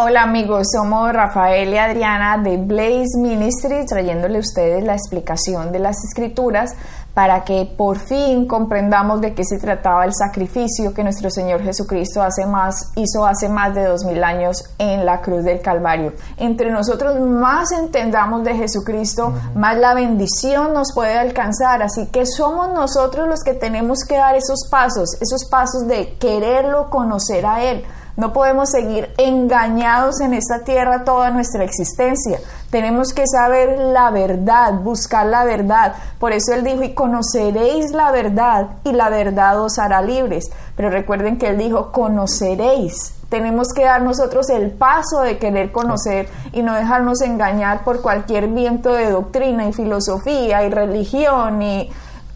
Hola amigos, somos Rafael y Adriana de Blaze Ministry trayéndole a ustedes la explicación de las escrituras para que por fin comprendamos de qué se trataba el sacrificio que nuestro Señor Jesucristo hace más, hizo hace más de dos mil años en la cruz del Calvario. Entre nosotros más entendamos de Jesucristo, más la bendición nos puede alcanzar. Así que somos nosotros los que tenemos que dar esos pasos, esos pasos de quererlo, conocer a Él no podemos seguir engañados en esta tierra toda nuestra existencia. Tenemos que saber la verdad, buscar la verdad. Por eso Él dijo, y conoceréis la verdad, y la verdad os hará libres. Pero recuerden que Él dijo, conoceréis. Tenemos que dar nosotros el paso de querer conocer y no dejarnos engañar por cualquier viento de doctrina y filosofía y religión y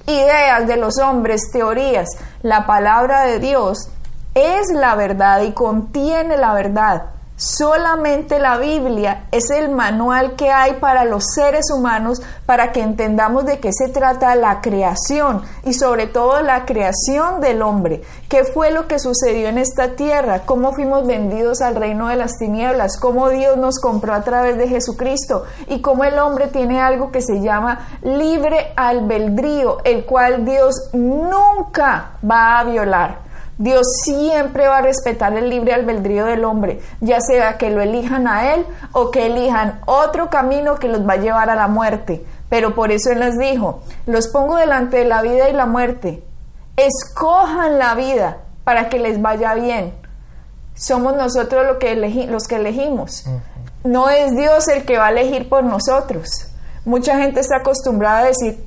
ideas de los hombres, teorías. La palabra de Dios es la verdad y contiene la verdad. Solamente la Biblia es el manual que hay para los seres humanos para que entendamos de qué se trata la creación y sobre todo la creación del hombre. ¿Qué fue lo que sucedió en esta tierra? ¿Cómo fuimos vendidos al reino de las tinieblas? ¿Cómo Dios nos compró a través de Jesucristo? Y cómo el hombre tiene algo que se llama libre albedrío, el cual Dios nunca va a violar. Dios siempre va a respetar el libre albedrío del hombre, ya sea que lo elijan a Él o que elijan otro camino que los va a llevar a la muerte. Pero por eso Él les dijo, los pongo delante de la vida y la muerte. Escojan la vida para que les vaya bien. Somos nosotros lo que los que elegimos. No es Dios el que va a elegir por nosotros. Mucha gente está acostumbrada a decir,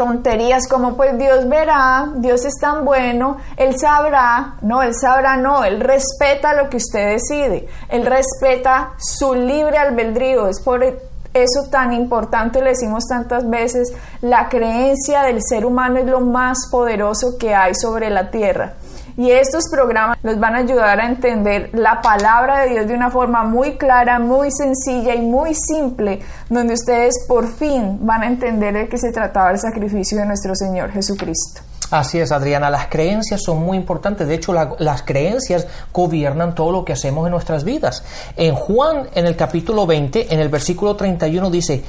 tonterías como pues Dios verá, Dios es tan bueno, Él sabrá, no, Él sabrá, no, Él respeta lo que usted decide, Él respeta su libre albedrío, es por eso tan importante, le decimos tantas veces, la creencia del ser humano es lo más poderoso que hay sobre la tierra. Y estos programas nos van a ayudar a entender la palabra de Dios de una forma muy clara, muy sencilla y muy simple, donde ustedes por fin van a entender de qué se trataba el sacrificio de nuestro Señor Jesucristo. Así es, Adriana, las creencias son muy importantes. De hecho, las creencias gobiernan todo lo que hacemos en nuestras vidas. En Juan, en el capítulo 20, en el versículo 31 dice,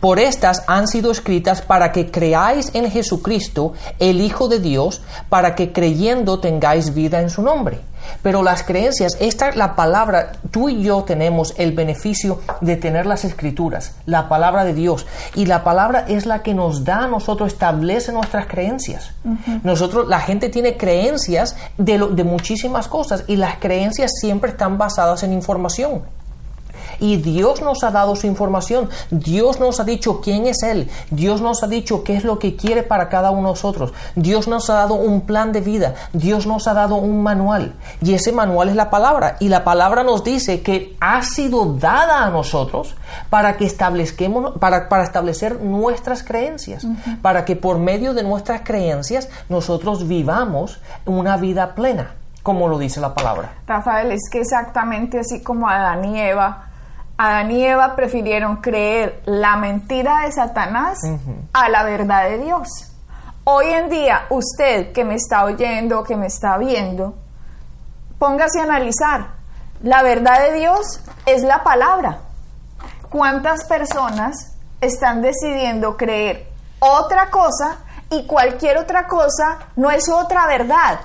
por estas han sido escritas para que creáis en Jesucristo, el Hijo de Dios, para que creyendo tengáis vida en su nombre. Pero las creencias, esta es la palabra, tú y yo tenemos el beneficio de tener las escrituras, la palabra de Dios. Y la palabra es la que nos da a nosotros, establece nuestras creencias. Nosotros, la gente tiene creencias de, de muchísimas cosas y las creencias siempre están basadas en información. Y Dios nos ha dado su información. Dios nos ha dicho quién es Él. Dios nos ha dicho qué es lo que quiere para cada uno de nosotros. Dios nos ha dado un plan de vida. Dios nos ha dado un manual. Y ese manual es la palabra. Y la palabra nos dice que ha sido dada a nosotros para que establezquemos, para, para establecer nuestras creencias. Para que por medio de nuestras creencias nosotros vivamos una vida plena como lo dice la palabra. Rafael, es que exactamente así como Adán y Eva Adán y Eva prefirieron creer la mentira de Satanás a la verdad de Dios. Hoy en día, usted que me está oyendo, que me está viendo, póngase a analizar. La verdad de Dios es la palabra. ¿Cuántas personas están decidiendo creer otra cosa y cualquier otra cosa no es otra verdad?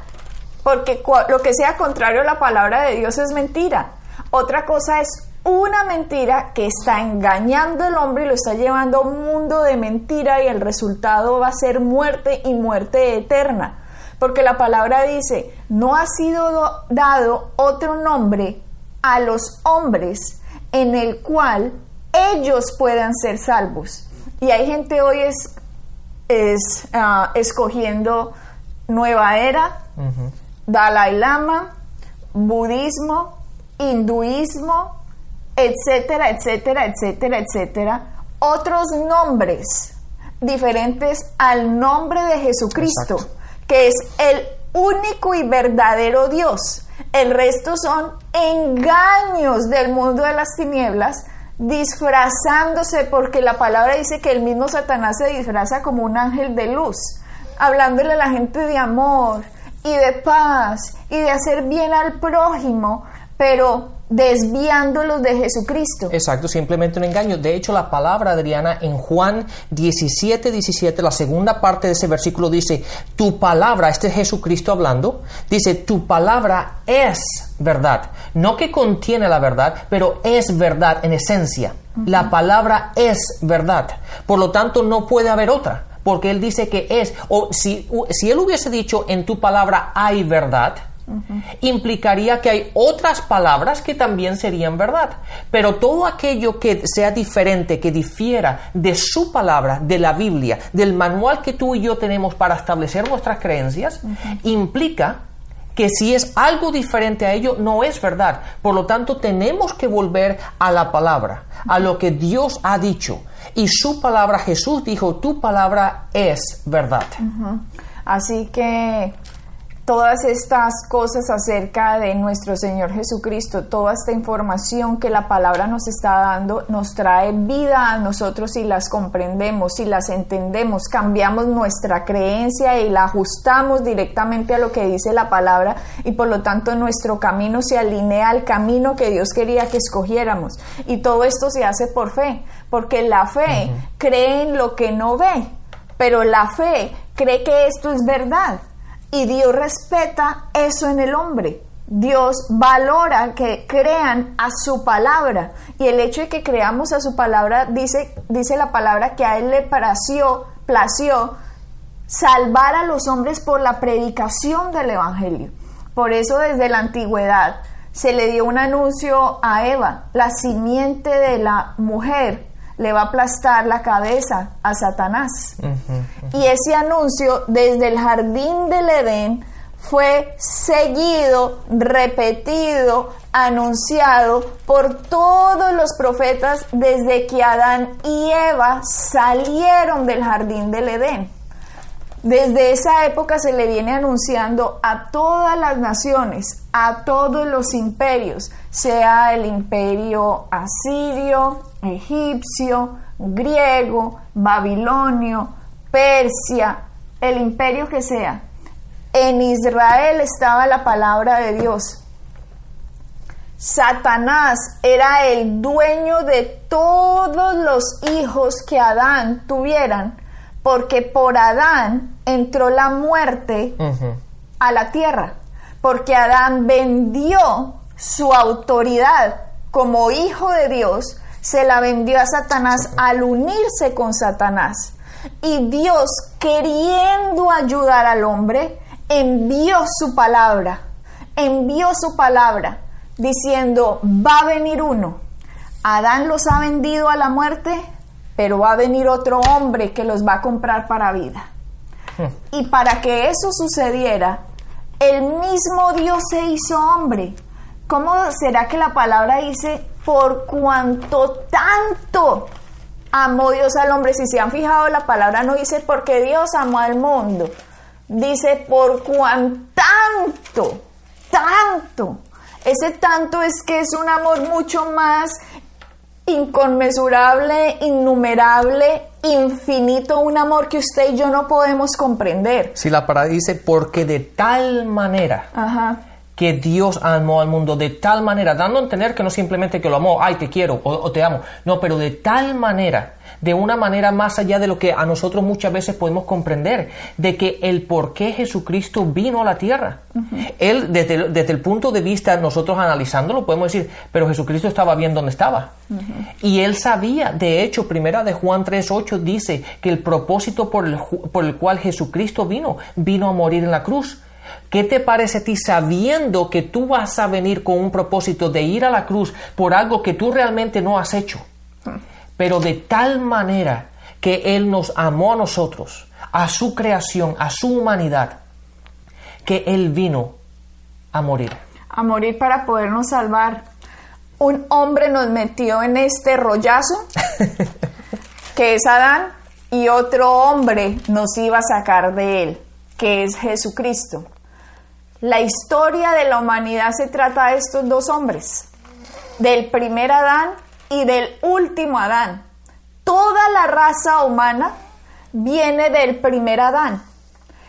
Porque lo que sea contrario a la palabra de Dios es mentira. Otra cosa es una mentira que está engañando al hombre y lo está llevando a un mundo de mentira y el resultado va a ser muerte y muerte eterna. Porque la palabra dice, no ha sido dado otro nombre a los hombres en el cual ellos puedan ser salvos. Y hay gente hoy es, es ah, escogiendo nueva era, Dalai Lama, budismo, hinduismo, etcétera, etcétera, etcétera, etcétera, otros nombres diferentes al nombre de Jesucristo, que es el único y verdadero Dios. El resto son engaños del mundo de las tinieblas, disfrazándose, porque la palabra dice que el mismo Satanás se disfraza como un ángel de luz, hablándole a la gente de amor y de paz y de hacer bien al prójimo, pero desviándolos de Jesucristo. Exacto, simplemente un engaño. De hecho, la palabra, Adriana, en Juan 17, 17, la segunda parte de ese versículo dice, tu palabra, este es Jesucristo hablando, dice, tu palabra es verdad. No que contiene la verdad, pero es verdad en esencia. La palabra es verdad. Por lo tanto, no puede haber otra. Porque él dice que es, o si, si él hubiese dicho en tu palabra hay verdad, implicaría que hay otras palabras que también serían verdad. Pero todo aquello que sea diferente, que difiera de su palabra, de la Biblia, del manual que tú y yo tenemos para establecer nuestras creencias, implica que si es algo diferente a ello, no es verdad. Por lo tanto, tenemos que volver a la palabra, a lo que Dios ha dicho. Y su palabra, Jesús dijo, tu palabra es verdad. Así que todas estas cosas acerca de nuestro Señor Jesucristo, toda esta información que la palabra nos está dando, nos trae vida a nosotros si las comprendemos, si las entendemos, cambiamos nuestra creencia y la ajustamos directamente a lo que dice la palabra y por lo tanto nuestro camino se alinea al camino que Dios quería que escogiéramos. Y todo esto se hace por fe, porque la fe cree en lo que no ve, pero la fe cree que esto es verdad y Dios respeta eso en el hombre. Dios valora que crean a su palabra y el hecho de que creamos a su palabra dice, dice la palabra que a él le plació, plació salvar a los hombres por la predicación del evangelio. Por eso desde la antigüedad se le dio un anuncio a Eva, la simiente de la mujer le va a aplastar la cabeza a Satanás. Y ese anuncio desde el jardín del Edén fue seguido, repetido, anunciado por todos los profetas desde que Adán y Eva salieron del jardín del Edén. Desde esa época se le viene anunciando a todas las naciones, a todos los imperios, sea el imperio asirio, egipcio, griego, babilonio, Persia, el imperio que sea. En Israel estaba la palabra de Dios. Satanás era el dueño de todos los hijos que Adán tuvieran, porque por Adán entró la muerte a la tierra, porque Adán vendió su autoridad como hijo de Dios se la vendió a Satanás al unirse con Satanás. Y Dios, queriendo ayudar al hombre, envió su palabra, envió su palabra, diciendo, va a venir uno. Adán los ha vendido a la muerte, pero va a venir otro hombre que los va a comprar para vida. Hmm. Y para que eso sucediera, el mismo Dios se hizo hombre. ¿Cómo será que la palabra dice por cuanto tanto amó Dios al hombre. Si se han fijado, la palabra no dice porque Dios amó al mundo, dice por cuanto tanto, tanto. Ese tanto es que es un amor mucho más inconmensurable, innumerable, infinito, un amor que usted y yo no podemos comprender. Si la palabra dice porque de tal manera. Ajá que Dios amó al mundo de tal manera, dando a entender que no simplemente que lo amó, ay, te quiero o, te amo, no, pero de tal manera, de una manera más allá de lo que a nosotros muchas veces podemos comprender, de que el por qué Jesucristo vino a la tierra. Él, desde, desde, el punto de vista, nosotros analizándolo, podemos decir, pero Jesucristo estaba bien donde estaba. Y él sabía, de hecho, primera de Juan 3.8 dice que el propósito por el, por el cual Jesucristo vino, vino a morir en la cruz ¿Qué te parece a ti sabiendo que tú vas a venir con un propósito de ir a la cruz por algo que tú realmente no has hecho? Pero de tal manera que Él nos amó a nosotros, a su creación, a su humanidad, que Él vino a morir. A morir para podernos salvar. Un hombre nos metió en este rollazo que es Adán, y otro hombre nos iba a sacar de él, que es Jesucristo. La historia de la humanidad se trata de estos dos hombres, del primer Adán y del último Adán. Toda la raza humana viene del primer Adán.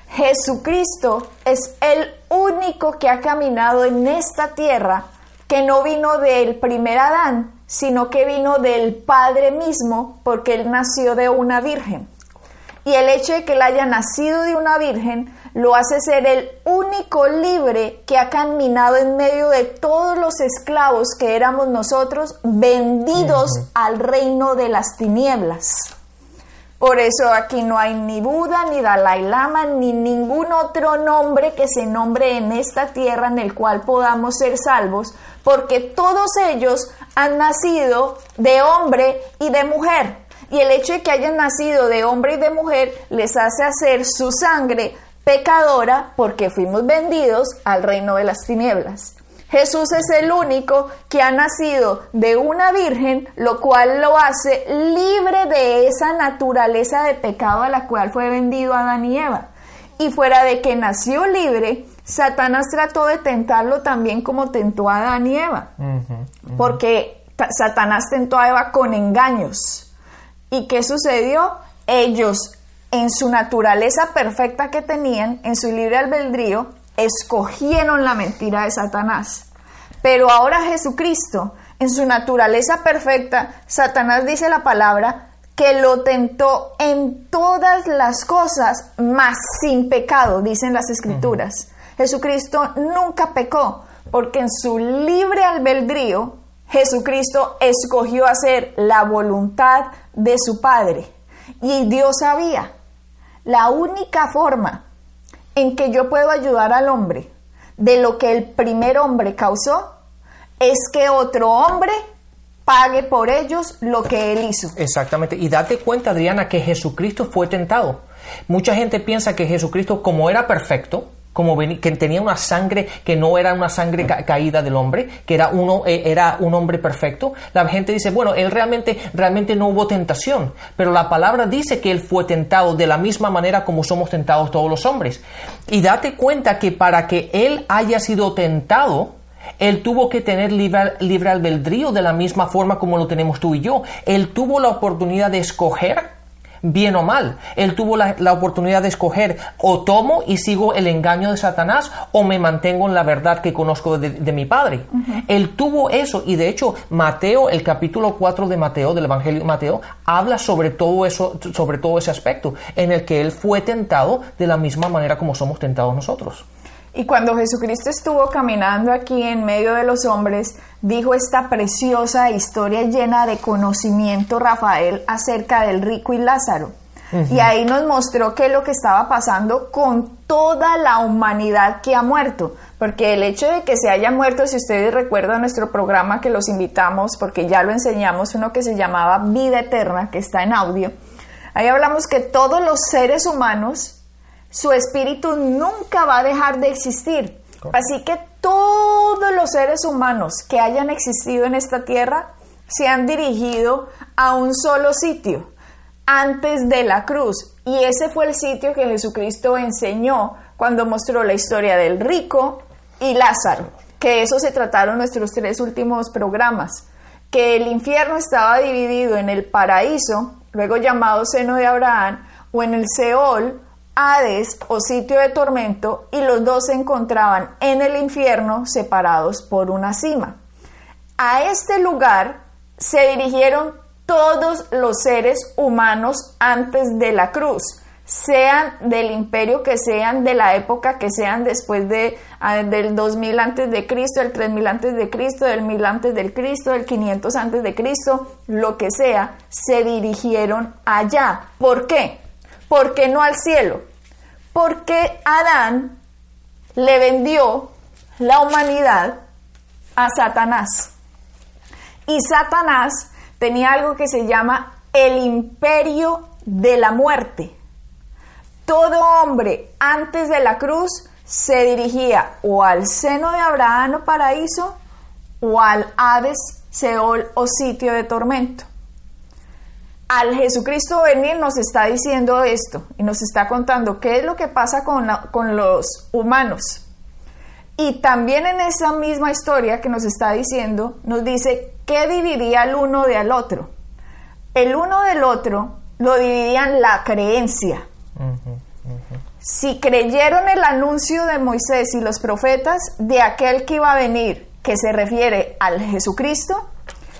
Jesucristo es el único que ha caminado en esta tierra que no vino del primer Adán, sino que vino del Padre mismo, porque él nació de una virgen. Y el hecho de que él haya nacido de una virgen lo hace ser el único libre que ha caminado en medio de todos los esclavos que éramos nosotros, vendidos al reino de las tinieblas. Por eso aquí no hay ni Buda, ni Dalai Lama, ni ningún otro nombre que se nombre en esta tierra en el cual podamos ser salvos, porque todos ellos han nacido de hombre y de mujer. Y el hecho de que hayan nacido de hombre y de mujer les hace hacer su sangre pecadora porque fuimos vendidos al reino de las tinieblas. Jesús es el único que ha nacido de una virgen, lo cual lo hace libre de esa naturaleza de pecado a la cual fue vendido Adán y Eva. Y fuera de que nació libre, Satanás trató de tentarlo también como tentó a Adán y Eva. Porque Satanás tentó a Eva con engaños. ¿Y qué sucedió? Ellos, en su naturaleza perfecta que tenían, en su libre albedrío, escogieron la mentira de Satanás. Pero ahora Jesucristo, en su naturaleza perfecta, Satanás dice la palabra que lo tentó en todas las cosas, mas sin pecado, dicen las escrituras. Jesucristo nunca pecó, porque en su libre albedrío, Jesucristo escogió hacer la voluntad de su Padre. Y Dios sabía, la única forma en que yo puedo ayudar al hombre de lo que el primer hombre causó es que otro hombre pague por ellos lo que él hizo. Exactamente. Y date cuenta, Adriana, que Jesucristo fue tentado. Mucha gente piensa que Jesucristo, como era perfecto, como que tenía una sangre que no era una sangre caída del hombre, que era uno eh, era un hombre perfecto. La gente dice, bueno, él realmente realmente no hubo tentación, pero la palabra dice que él fue tentado de la misma manera como somos tentados todos los hombres. Y date cuenta que para que él haya sido tentado, él tuvo que tener libre, libre albedrío de la misma forma como lo tenemos tú y yo. Él tuvo la oportunidad de escoger bien o mal. Él tuvo la, oportunidad de escoger o tomo y sigo el engaño de Satanás o me mantengo en la verdad que conozco de, mi Padre. Él tuvo eso y de hecho Mateo, el capítulo 4 de Mateo, del Evangelio de Mateo, habla sobre todo eso, sobre todo ese aspecto en el que él fue tentado de la misma manera como somos tentados nosotros. Y cuando Jesucristo estuvo caminando aquí en medio de los hombres, dijo esta preciosa historia llena de conocimiento Rafael acerca del rico y Lázaro. Y ahí nos mostró qué es lo que estaba pasando con toda la humanidad que ha muerto. Porque el hecho de que se haya muerto, si ustedes recuerdan nuestro programa que los invitamos, porque ya lo enseñamos, uno que se llamaba Vida Eterna, que está en audio, ahí hablamos que todos los seres humanos su espíritu nunca va a dejar de existir. Así que todos los seres humanos que hayan existido en esta tierra se han dirigido a un solo sitio, antes de la cruz. Y ese fue el sitio que Jesucristo enseñó cuando mostró la historia del rico y Lázaro, que eso se trataron nuestros tres últimos programas, que el infierno estaba dividido en el paraíso, luego llamado seno de Abraham, o en el Seol, Hades o sitio de tormento y los dos se encontraban en el infierno separados por una cima. A este lugar se dirigieron todos los seres humanos antes de la cruz, sean del imperio que sean, de la época que sean después de, del 2000 antes de Cristo, el 3000 antes de Cristo, del 1000 antes del Cristo, del 500 antes de Cristo, lo que sea, se dirigieron allá. ¿Por qué? ¿Por qué no al cielo? Porque Adán le vendió la humanidad a Satanás. Y Satanás tenía algo que se llama el imperio de la muerte. Todo hombre antes de la cruz se dirigía o al seno de Abraham o paraíso o al Hades, Seol o sitio de tormento. Al Jesucristo venir nos está diciendo esto y nos está contando qué es lo que pasa con, con los humanos. Y también en esa misma historia que nos está diciendo, nos dice qué dividiría el uno del otro. El uno del otro lo dividían la creencia. Si creyeron el anuncio de Moisés y los profetas de aquel que iba a venir, que se refiere al Jesucristo,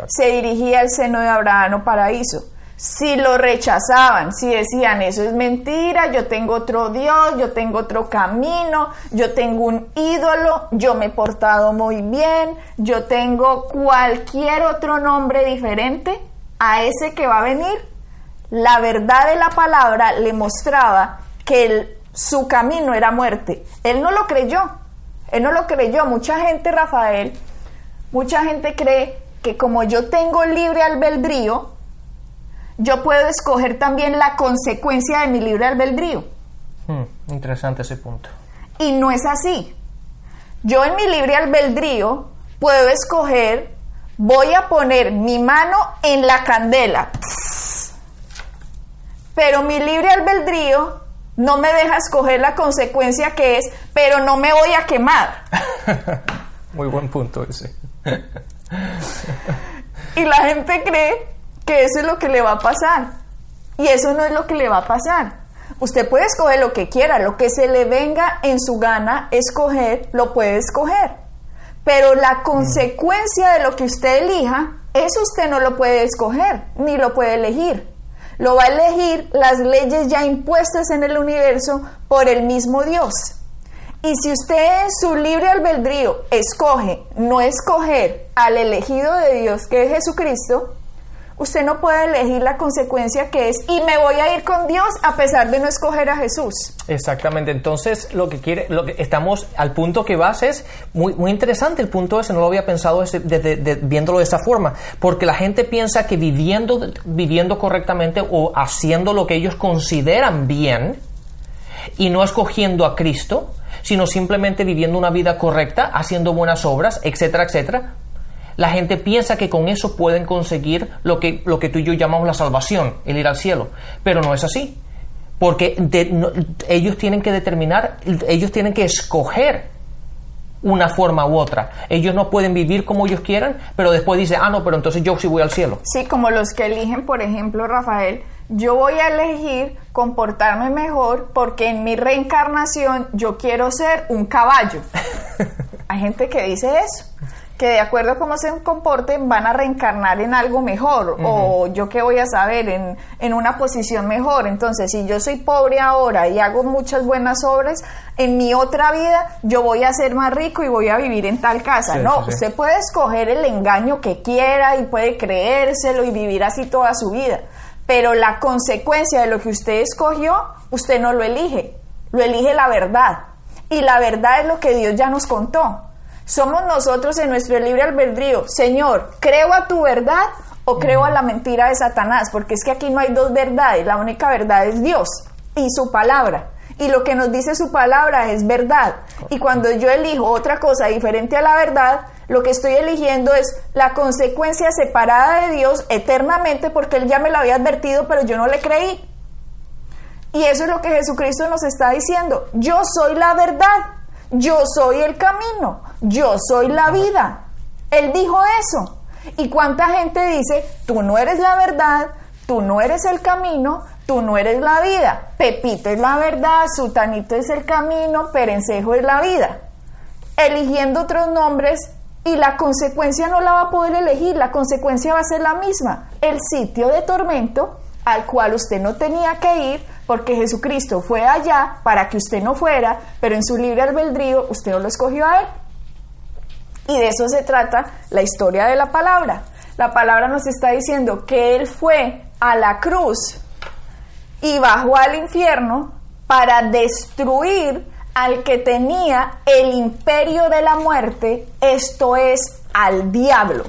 se dirigía al seno de Abraham o paraíso si lo rechazaban, si decían eso es mentira, yo tengo otro Dios, yo tengo otro camino, yo tengo un ídolo, yo me he portado muy bien, yo tengo cualquier otro nombre diferente a ese que va a venir, la verdad de la palabra le mostraba que su camino era muerte. Él no lo creyó, él no lo creyó. Mucha gente, Rafael, mucha gente cree que como yo tengo libre albedrío, yo puedo escoger también la consecuencia de mi libre albedrío. Hmm, interesante ese punto. Y no es así. Yo en mi libre albedrío puedo escoger, voy a poner mi mano en la candela. Pero mi libre albedrío no me deja escoger la consecuencia que es, pero no me voy a quemar. Muy buen punto ese. y la gente cree que eso es lo que le va a pasar. Y eso no es lo que le va a pasar. Usted puede escoger lo que quiera, lo que se le venga en su gana escoger, lo puede escoger. Pero la consecuencia de lo que usted elija, eso usted no lo puede escoger, ni lo puede elegir. Lo va a elegir las leyes ya impuestas en el universo por el mismo Dios. Y si usted en su libre albedrío escoge no escoger al elegido de Dios, que es Jesucristo, Usted no puede elegir la consecuencia que es y me voy a ir con Dios a pesar de no escoger a Jesús. Exactamente. Entonces, lo que quiere, lo que estamos al punto que vas es muy, muy interesante el punto ese, no lo había pensado viéndolo de esa forma, porque la gente piensa que viviendo, viviendo correctamente o haciendo lo que ellos consideran bien y no escogiendo a Cristo, sino simplemente viviendo una vida correcta, haciendo buenas obras, etcétera, etcétera, la gente piensa que con eso pueden conseguir lo que, lo que tú y yo llamamos la salvación, el ir al cielo. Pero no es así. Porque ellos tienen que determinar, ellos tienen que escoger una forma u otra. Ellos no pueden vivir como ellos quieran, pero después dice, ah, no, pero entonces yo sí voy al cielo. Sí, como los que eligen, por ejemplo, Rafael, yo voy a elegir comportarme mejor porque en mi reencarnación yo quiero ser un caballo. Hay gente que dice eso que de acuerdo a cómo se comporten van a reencarnar en algo mejor o yo qué voy a saber en, en, una posición mejor. Entonces, si yo soy pobre ahora y hago muchas buenas obras, en mi otra vida yo voy a ser más rico y voy a vivir en tal casa. no, usted puede escoger el engaño que quiera y puede creérselo y vivir así toda su vida. Pero la consecuencia de lo que usted escogió, usted no lo elige, lo elige la verdad. Y la verdad es lo que Dios ya nos contó. Somos nosotros en nuestro libre albedrío. Señor, ¿creo a tu verdad o creo a la mentira de Satanás? Porque es que aquí no hay dos verdades. La única verdad es Dios y su palabra. Y lo que nos dice su palabra es verdad. Y cuando yo elijo otra cosa diferente a la verdad, lo que estoy eligiendo es la consecuencia separada de Dios eternamente porque Él ya me lo había advertido, pero yo no le creí. Y eso es lo que Jesucristo nos está diciendo. Yo soy la verdad. Yo soy el camino, yo soy la vida. Él dijo eso. ¿Y cuánta gente dice, tú no eres la verdad, tú no eres el camino, tú no eres la vida? Pepito es la verdad, Sutanito es el camino, Perencejo es la vida. Eligiendo otros nombres y la consecuencia no la va a poder elegir, la consecuencia va a ser la misma, el sitio de tormento al cual usted no tenía que ir porque Jesucristo fue allá para que usted no fuera, pero en su libre albedrío usted no lo escogió a él. Y de eso se trata la historia de la palabra. La palabra nos está diciendo que él fue a la cruz y bajó al infierno para destruir al que tenía el imperio de la muerte, esto es al diablo.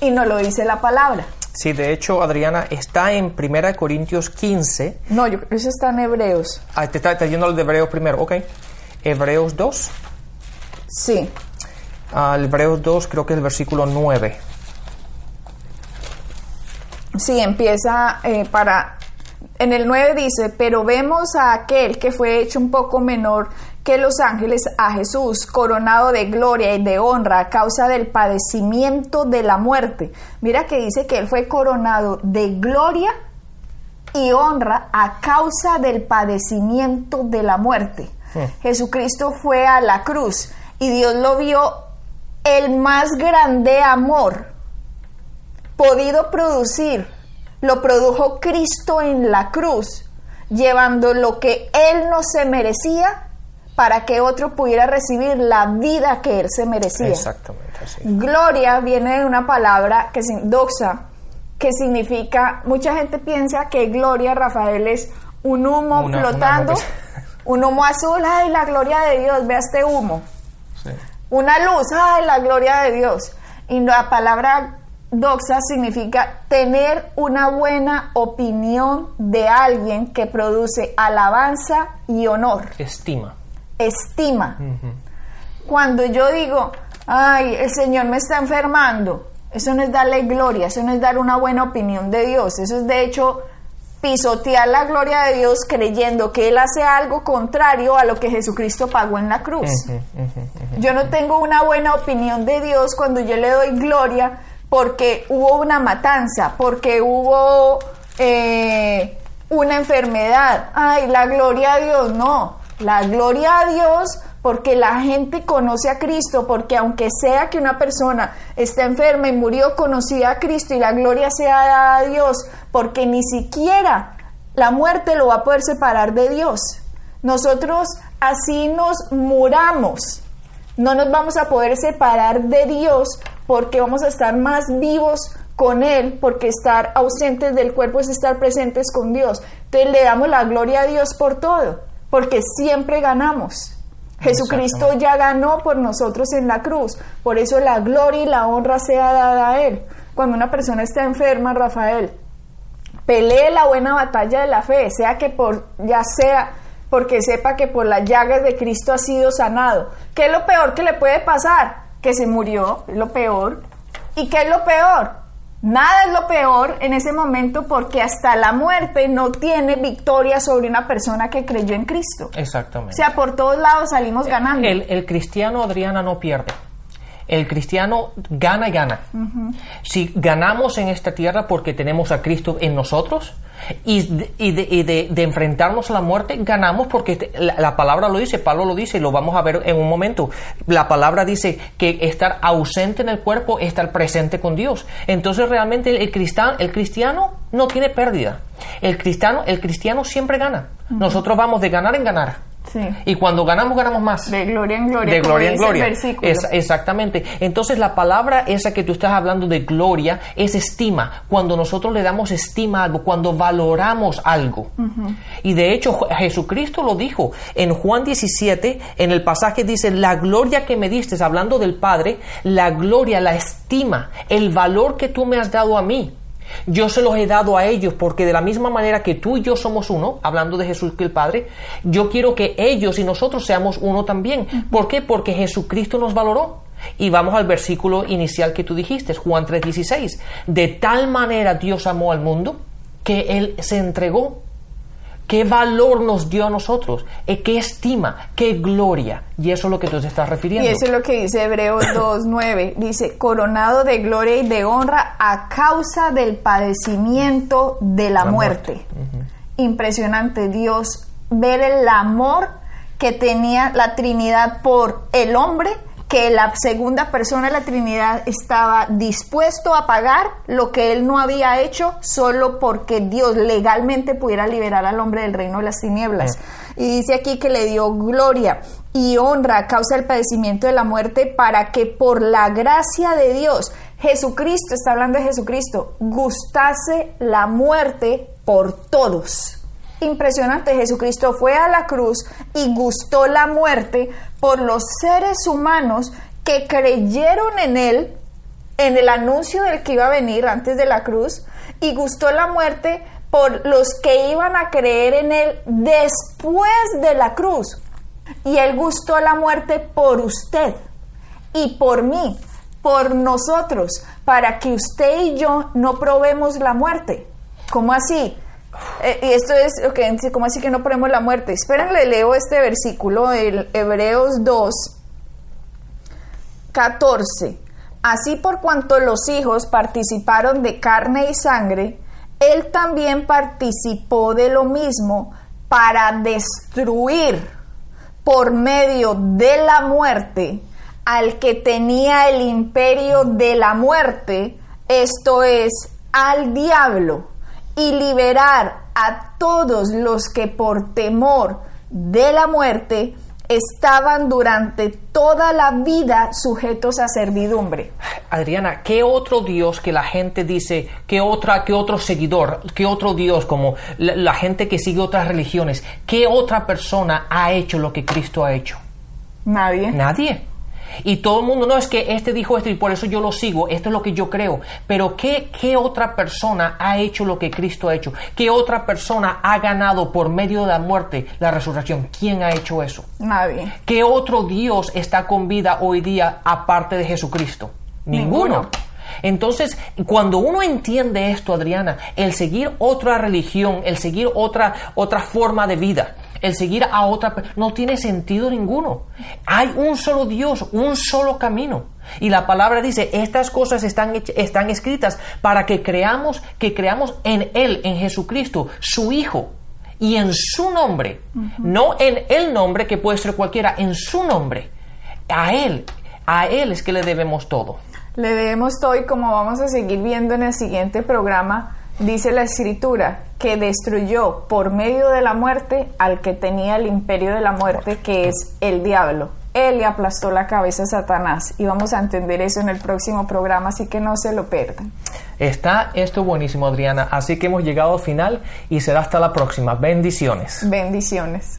Y no lo dice la palabra. Sí, de hecho, Adriana, está en 1 Corintios 15. No, yo creo que eso está en Hebreos. Ah, te está, yendo al de Hebreos primero, ok. Hebreos 2. Sí. Al Hebreos 2 creo que es el versículo 9. Sí, empieza eh, para... En el 9 dice, pero vemos a aquel que fue hecho un poco menor que los ángeles, a Jesús, coronado de gloria y de honra a causa del padecimiento de la muerte. Mira que dice que él fue coronado de gloria y honra a causa del padecimiento de la muerte. Jesucristo fue a la cruz y Dios lo vio el más grande amor podido producir. Lo produjo Cristo en la cruz, llevando lo que Él no se merecía para que otro pudiera recibir la vida que Él se merecía. Exactamente. Gloria viene de una palabra que es doxa, que significa, mucha gente piensa que gloria, Rafael, es un humo flotando, un humo azul, ay, la gloria de Dios, vea este humo. Una luz, ay, la gloria de Dios. Y la palabra doxa significa tener una buena opinión de alguien que produce alabanza y honor. Estima. Estima. Cuando yo digo, ay, el Señor me está enfermando, eso no es darle gloria, eso no es dar una buena opinión de Dios, eso es de hecho pisotear la gloria de Dios creyendo que Él hace algo contrario a lo que Jesucristo pagó en la cruz. Yo no tengo una buena opinión de Dios cuando yo le doy gloria porque hubo una matanza, porque hubo eh, una enfermedad. Ay, la gloria a Dios, no. La gloria a Dios porque la gente conoce a Cristo, porque aunque sea que una persona esté enferma y murió, conocía a Cristo y la gloria sea a Dios, porque ni siquiera la muerte lo va a poder separar de Dios. Nosotros así nos muramos, no nos vamos a poder separar de Dios porque vamos a estar más vivos con Él, porque estar ausentes del cuerpo es estar presentes con Dios. Entonces le damos la gloria a Dios por todo, porque siempre ganamos. Jesucristo ya ganó por nosotros en la cruz. Por eso la gloria y la honra sea dada a Él. Cuando una persona está enferma, Rafael, pelee la buena batalla de la fe, sea que por, ya sea porque sepa que por las llagas de Cristo ha sido sanado. ¿Qué es lo peor que le puede pasar? Que se murió, es lo peor. ¿Y qué es lo peor? Nada es lo peor en ese momento porque hasta la muerte no tiene victoria sobre una persona que creyó en Cristo. Exactamente. O sea, por todos lados salimos ganando. El, el cristiano, Adriana, no pierde. El cristiano gana y gana. Si ganamos en esta tierra porque tenemos a Cristo en nosotros, y, de, y, de, y de, de, enfrentarnos a la muerte ganamos porque la, la, palabra lo dice, Pablo lo dice y lo vamos a ver en un momento. La palabra dice que estar ausente en el cuerpo es estar presente con Dios. Entonces realmente el, el, cristiano, el cristiano no tiene pérdida. El cristiano, el cristiano siempre gana. Uh -huh. Nosotros vamos de ganar en ganar. Sí. Y cuando ganamos, ganamos más. De gloria en gloria. De gloria en gloria. Es, exactamente. Entonces la palabra esa que tú estás hablando de gloria es estima. Cuando nosotros le damos estima a algo, cuando valoramos algo. Uh -huh. Y de hecho Jesucristo lo dijo en Juan 17, en el pasaje dice, la gloria que me diste, hablando del Padre, la gloria, la estima, el valor que tú me has dado a mí. Yo se los he dado a ellos porque de la misma manera que tú y yo somos uno, hablando de Jesús que el Padre, yo quiero que ellos y nosotros seamos uno también. ¿Por qué? Porque Jesucristo nos valoró. Y vamos al versículo inicial que tú dijiste, Juan 3:16. De tal manera Dios amó al mundo que Él se entregó. ¿Qué valor nos dio a nosotros? ¿Qué estima? ¿Qué gloria? Y eso es lo que tú te estás refiriendo. Y eso es lo que dice Hebreos 2.9. Dice, coronado de gloria y de honra a causa del padecimiento de la, la muerte. muerte. Uh -huh. Impresionante Dios ver el amor que tenía la Trinidad por el hombre que la segunda persona de la Trinidad estaba dispuesto a pagar lo que él no había hecho solo porque Dios legalmente pudiera liberar al hombre del reino de las tinieblas. Y dice aquí que le dio gloria y honra a causa del padecimiento de la muerte para que por la gracia de Dios, Jesucristo, está hablando de Jesucristo, gustase la muerte por todos impresionante. Jesucristo fue a la cruz y gustó la muerte por los seres humanos que creyeron en él, en el anuncio del que iba a venir antes de la cruz, y gustó la muerte por los que iban a creer en él después de la cruz. Y él gustó la muerte por usted y por mí, por nosotros, para que usted y yo no probemos la muerte. ¿Cómo así? Eh, y esto es, okay, ¿cómo así que no probemos la muerte? Esperen, le leo este versículo, el Hebreos 2, 14. Así por cuanto los hijos participaron de carne y sangre, él también participó de lo mismo para destruir por medio de la muerte al que tenía el imperio de la muerte, esto es, al diablo, y liberar a todos los que por temor de la muerte estaban durante toda la vida sujetos a servidumbre. Adriana, ¿qué otro Dios que la gente dice, qué otra, qué otro seguidor, qué otro Dios como la, la gente que sigue otras religiones, qué otra persona ha hecho lo que Cristo ha hecho? Nadie. Nadie. Y todo el mundo, no, es que este dijo esto y por eso yo lo sigo, esto es lo que yo creo. Pero ¿qué, ¿qué otra persona ha hecho lo que Cristo ha hecho? ¿Qué otra persona ha ganado por medio de la muerte la resurrección? ¿Quién ha hecho eso? Nadie. ¿Qué otro Dios está con vida hoy día aparte de Jesucristo? Ninguno. Ninguno. Entonces, cuando uno entiende esto, Adriana, el seguir otra religión, el seguir otra, otra forma de vida, el seguir a otra, no tiene sentido ninguno. Hay un solo Dios, un solo camino. Y la palabra dice, estas cosas están, están escritas para que creamos, que creamos en Él, en Jesucristo, su Hijo. Y en su nombre, no en el nombre que puede ser cualquiera, en su nombre. A Él, a Él es que le debemos todo. Le debemos todo y como vamos a seguir viendo en el siguiente programa, dice la escritura que destruyó por medio de la muerte al que tenía el imperio de la muerte, que es el diablo. Él le aplastó la cabeza a Satanás y vamos a entender eso en el próximo programa, así que no se lo pierdan. Está esto buenísimo, Adriana. Así que hemos llegado al final y será hasta la próxima. Bendiciones. Bendiciones.